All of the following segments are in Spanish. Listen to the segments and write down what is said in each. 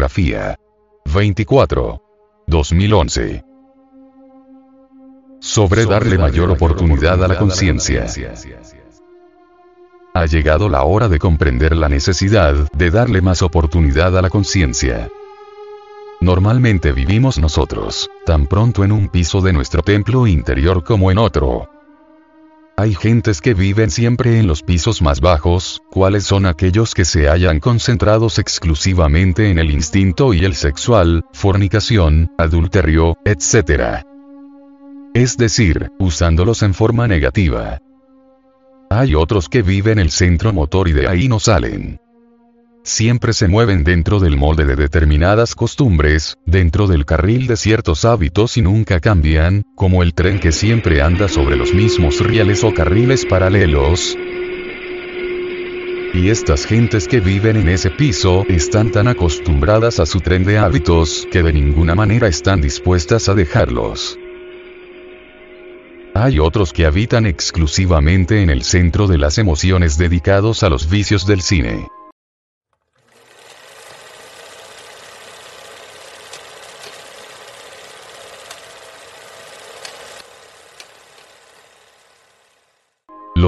Fotografía. 24. 2011. Sobre darle mayor oportunidad a la conciencia. Ha llegado la hora de comprender la necesidad de darle más oportunidad a la conciencia. Normalmente vivimos nosotros, tan pronto en un piso de nuestro templo interior como en otro. Hay gentes que viven siempre en los pisos más bajos, cuáles son aquellos que se hayan concentrados exclusivamente en el instinto y el sexual, fornicación, adulterio, etc. Es decir, usándolos en forma negativa. Hay otros que viven el centro motor y de ahí no salen siempre se mueven dentro del molde de determinadas costumbres, dentro del carril de ciertos hábitos y nunca cambian, como el tren que siempre anda sobre los mismos rieles o carriles paralelos. Y estas gentes que viven en ese piso están tan acostumbradas a su tren de hábitos que de ninguna manera están dispuestas a dejarlos. Hay otros que habitan exclusivamente en el centro de las emociones dedicados a los vicios del cine.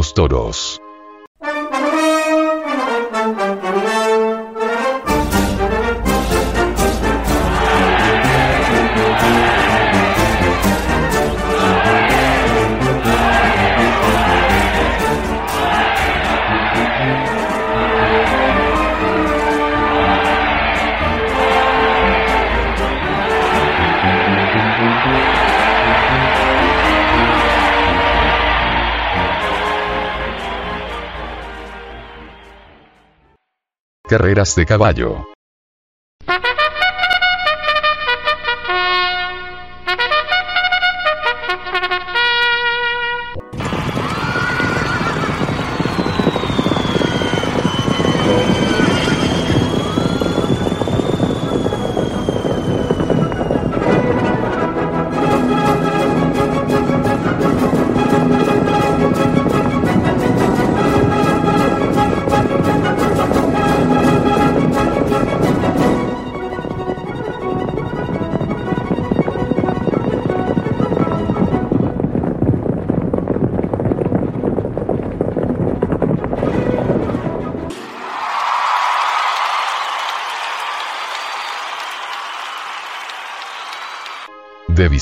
Los toros. Carreras de caballo.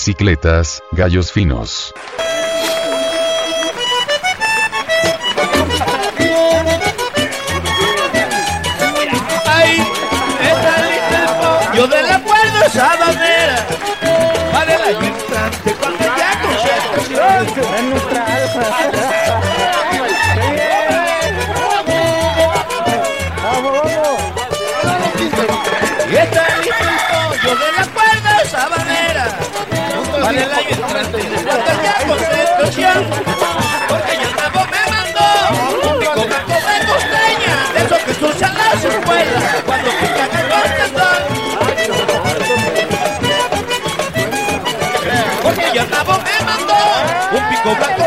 Bicicletas, gallos finos. Ya conservo porque ya nuevo me mandó un pico blanco de costeña, de esos que se usan las escuelas, cuando pican el contestón. Porque ya nuevo me mandó un pico blanco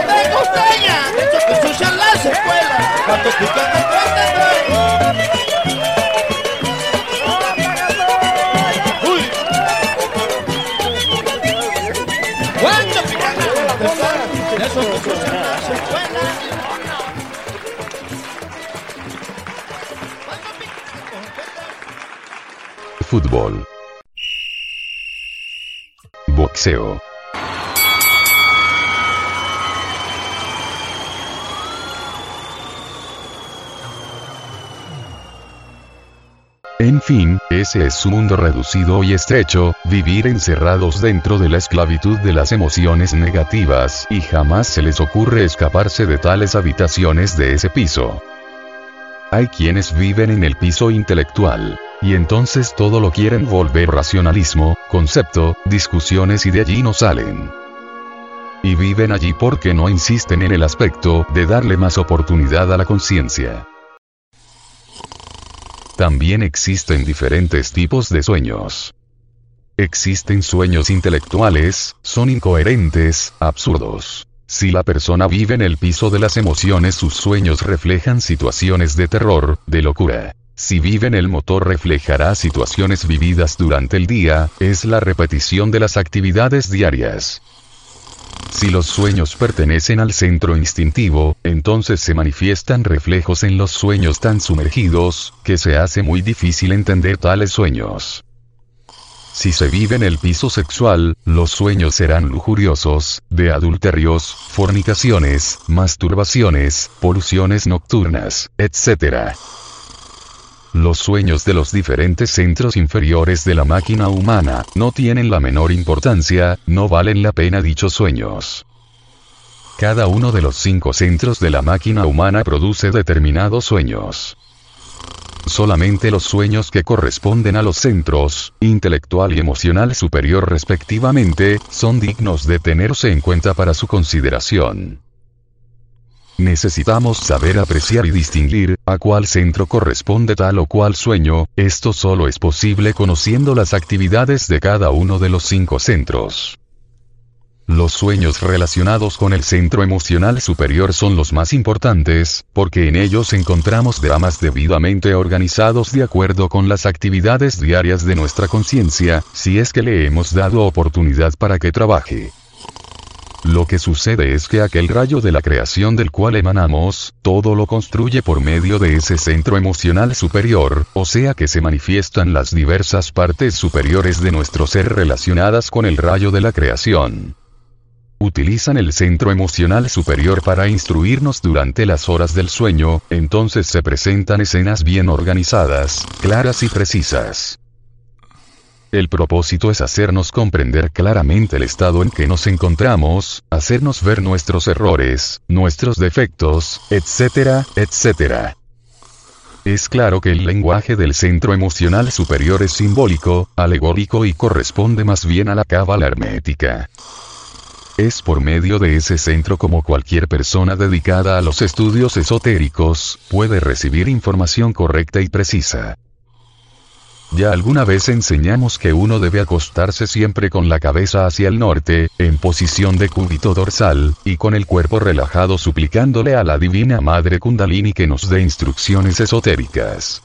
En fin, ese es su mundo reducido y estrecho, vivir encerrados dentro de la esclavitud de las emociones negativas, y jamás se les ocurre escaparse de tales habitaciones de ese piso. Hay quienes viven en el piso intelectual. Y entonces todo lo quieren volver racionalismo, concepto, discusiones y de allí no salen. Y viven allí porque no insisten en el aspecto de darle más oportunidad a la conciencia. También existen diferentes tipos de sueños. Existen sueños intelectuales, son incoherentes, absurdos. Si la persona vive en el piso de las emociones sus sueños reflejan situaciones de terror, de locura. Si viven el motor reflejará situaciones vividas durante el día, es la repetición de las actividades diarias. Si los sueños pertenecen al centro instintivo, entonces se manifiestan reflejos en los sueños tan sumergidos, que se hace muy difícil entender tales sueños. Si se vive en el piso sexual, los sueños serán lujuriosos, de adulterios, fornicaciones, masturbaciones, poluciones nocturnas, etc. Los sueños de los diferentes centros inferiores de la máquina humana no tienen la menor importancia, no valen la pena dichos sueños. Cada uno de los cinco centros de la máquina humana produce determinados sueños. Solamente los sueños que corresponden a los centros, intelectual y emocional superior respectivamente, son dignos de tenerse en cuenta para su consideración. Necesitamos saber apreciar y distinguir, a cuál centro corresponde tal o cual sueño, esto solo es posible conociendo las actividades de cada uno de los cinco centros. Los sueños relacionados con el centro emocional superior son los más importantes, porque en ellos encontramos dramas debidamente organizados de acuerdo con las actividades diarias de nuestra conciencia, si es que le hemos dado oportunidad para que trabaje. Lo que sucede es que aquel rayo de la creación del cual emanamos, todo lo construye por medio de ese centro emocional superior, o sea que se manifiestan las diversas partes superiores de nuestro ser relacionadas con el rayo de la creación. Utilizan el centro emocional superior para instruirnos durante las horas del sueño, entonces se presentan escenas bien organizadas, claras y precisas. El propósito es hacernos comprender claramente el estado en que nos encontramos, hacernos ver nuestros errores, nuestros defectos, etcétera, etcétera. Es claro que el lenguaje del centro emocional superior es simbólico, alegórico y corresponde más bien a la cábala hermética. Es por medio de ese centro como cualquier persona dedicada a los estudios esotéricos, puede recibir información correcta y precisa. Ya alguna vez enseñamos que uno debe acostarse siempre con la cabeza hacia el norte, en posición de cúbito dorsal, y con el cuerpo relajado suplicándole a la Divina Madre Kundalini que nos dé instrucciones esotéricas.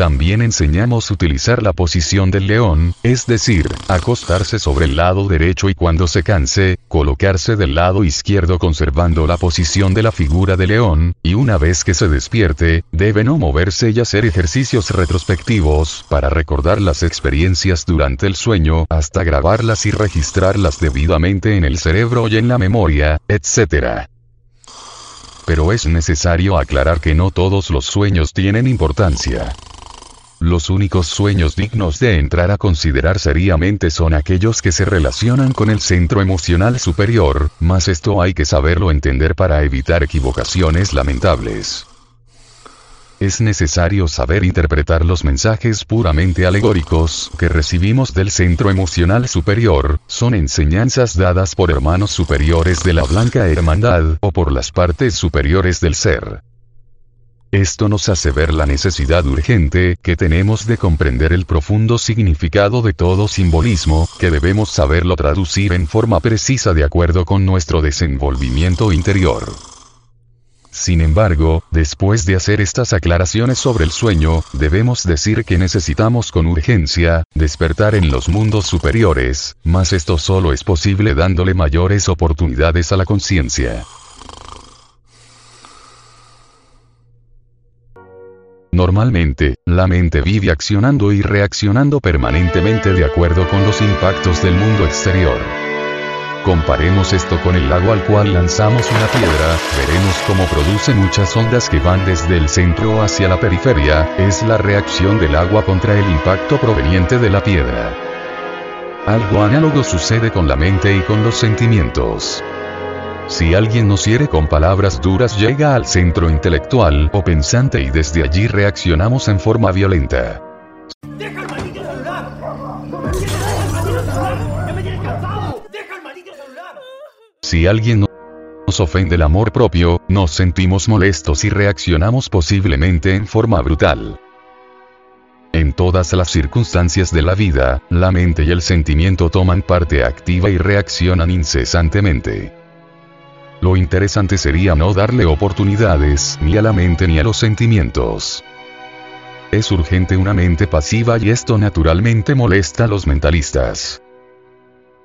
También enseñamos utilizar la posición del león, es decir, acostarse sobre el lado derecho y cuando se canse, colocarse del lado izquierdo conservando la posición de la figura de león, y una vez que se despierte, debe no moverse y hacer ejercicios retrospectivos para recordar las experiencias durante el sueño, hasta grabarlas y registrarlas debidamente en el cerebro y en la memoria, etc pero es necesario aclarar que no todos los sueños tienen importancia. Los únicos sueños dignos de entrar a considerar seriamente son aquellos que se relacionan con el centro emocional superior, mas esto hay que saberlo entender para evitar equivocaciones lamentables. Es necesario saber interpretar los mensajes puramente alegóricos que recibimos del centro emocional superior, son enseñanzas dadas por hermanos superiores de la Blanca Hermandad o por las partes superiores del ser. Esto nos hace ver la necesidad urgente que tenemos de comprender el profundo significado de todo simbolismo, que debemos saberlo traducir en forma precisa de acuerdo con nuestro desenvolvimiento interior. Sin embargo, después de hacer estas aclaraciones sobre el sueño, debemos decir que necesitamos con urgencia, despertar en los mundos superiores, mas esto solo es posible dándole mayores oportunidades a la conciencia. Normalmente, la mente vive accionando y reaccionando permanentemente de acuerdo con los impactos del mundo exterior. Comparemos esto con el agua al cual lanzamos una piedra, veremos cómo produce muchas ondas que van desde el centro hacia la periferia, es la reacción del agua contra el impacto proveniente de la piedra. Algo análogo sucede con la mente y con los sentimientos. Si alguien nos hiere con palabras duras llega al centro intelectual o pensante y desde allí reaccionamos en forma violenta. Si alguien nos ofende el amor propio, nos sentimos molestos y reaccionamos posiblemente en forma brutal. En todas las circunstancias de la vida, la mente y el sentimiento toman parte activa y reaccionan incesantemente. Lo interesante sería no darle oportunidades ni a la mente ni a los sentimientos. es urgente una mente pasiva y esto naturalmente molesta a los mentalistas.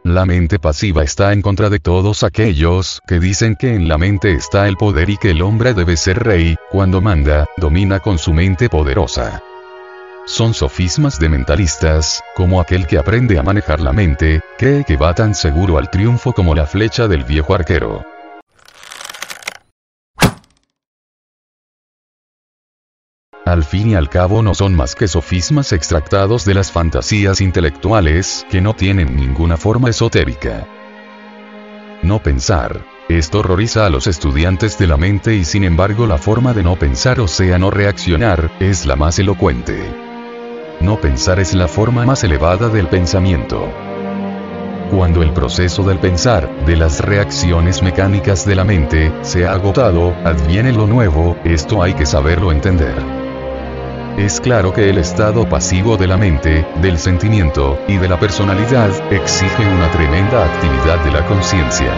La mente pasiva está en contra de todos aquellos que dicen que en la mente está el poder y que el hombre debe ser rey, cuando manda, domina con su mente poderosa. Son sofismas de mentalistas, como aquel que aprende a manejar la mente, cree que va tan seguro al triunfo como la flecha del viejo arquero. Al fin y al cabo no son más que sofismas extractados de las fantasías intelectuales que no tienen ninguna forma esotérica. No pensar. Esto horroriza a los estudiantes de la mente y sin embargo la forma de no pensar o sea no reaccionar, es la más elocuente. No pensar es la forma más elevada del pensamiento. Cuando el proceso del pensar, de las reacciones mecánicas de la mente, se ha agotado, adviene lo nuevo, esto hay que saberlo entender. Es claro que el estado pasivo de la mente, del sentimiento, y de la personalidad, exige una tremenda actividad de la conciencia.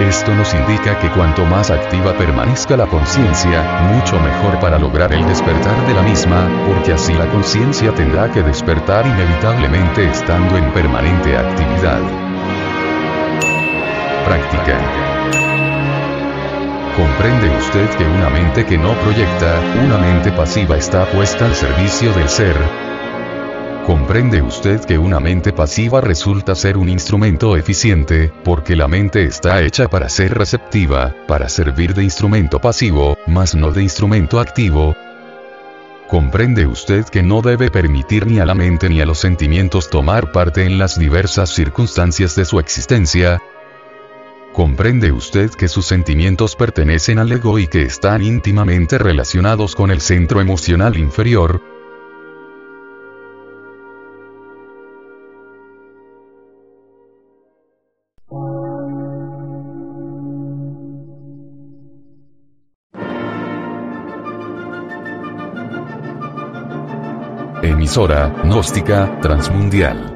Esto nos indica que cuanto más activa permanezca la conciencia, mucho mejor para lograr el despertar de la misma, porque así la conciencia tendrá que despertar inevitablemente estando en permanente actividad. Práctica. ¿Comprende usted que una mente que no proyecta, una mente pasiva está puesta al servicio del ser? ¿Comprende usted que una mente pasiva resulta ser un instrumento eficiente, porque la mente está hecha para ser receptiva, para servir de instrumento pasivo, mas no de instrumento activo? ¿Comprende usted que no debe permitir ni a la mente ni a los sentimientos tomar parte en las diversas circunstancias de su existencia? ¿Comprende usted que sus sentimientos pertenecen al ego y que están íntimamente relacionados con el centro emocional inferior? Emisora, gnóstica, transmundial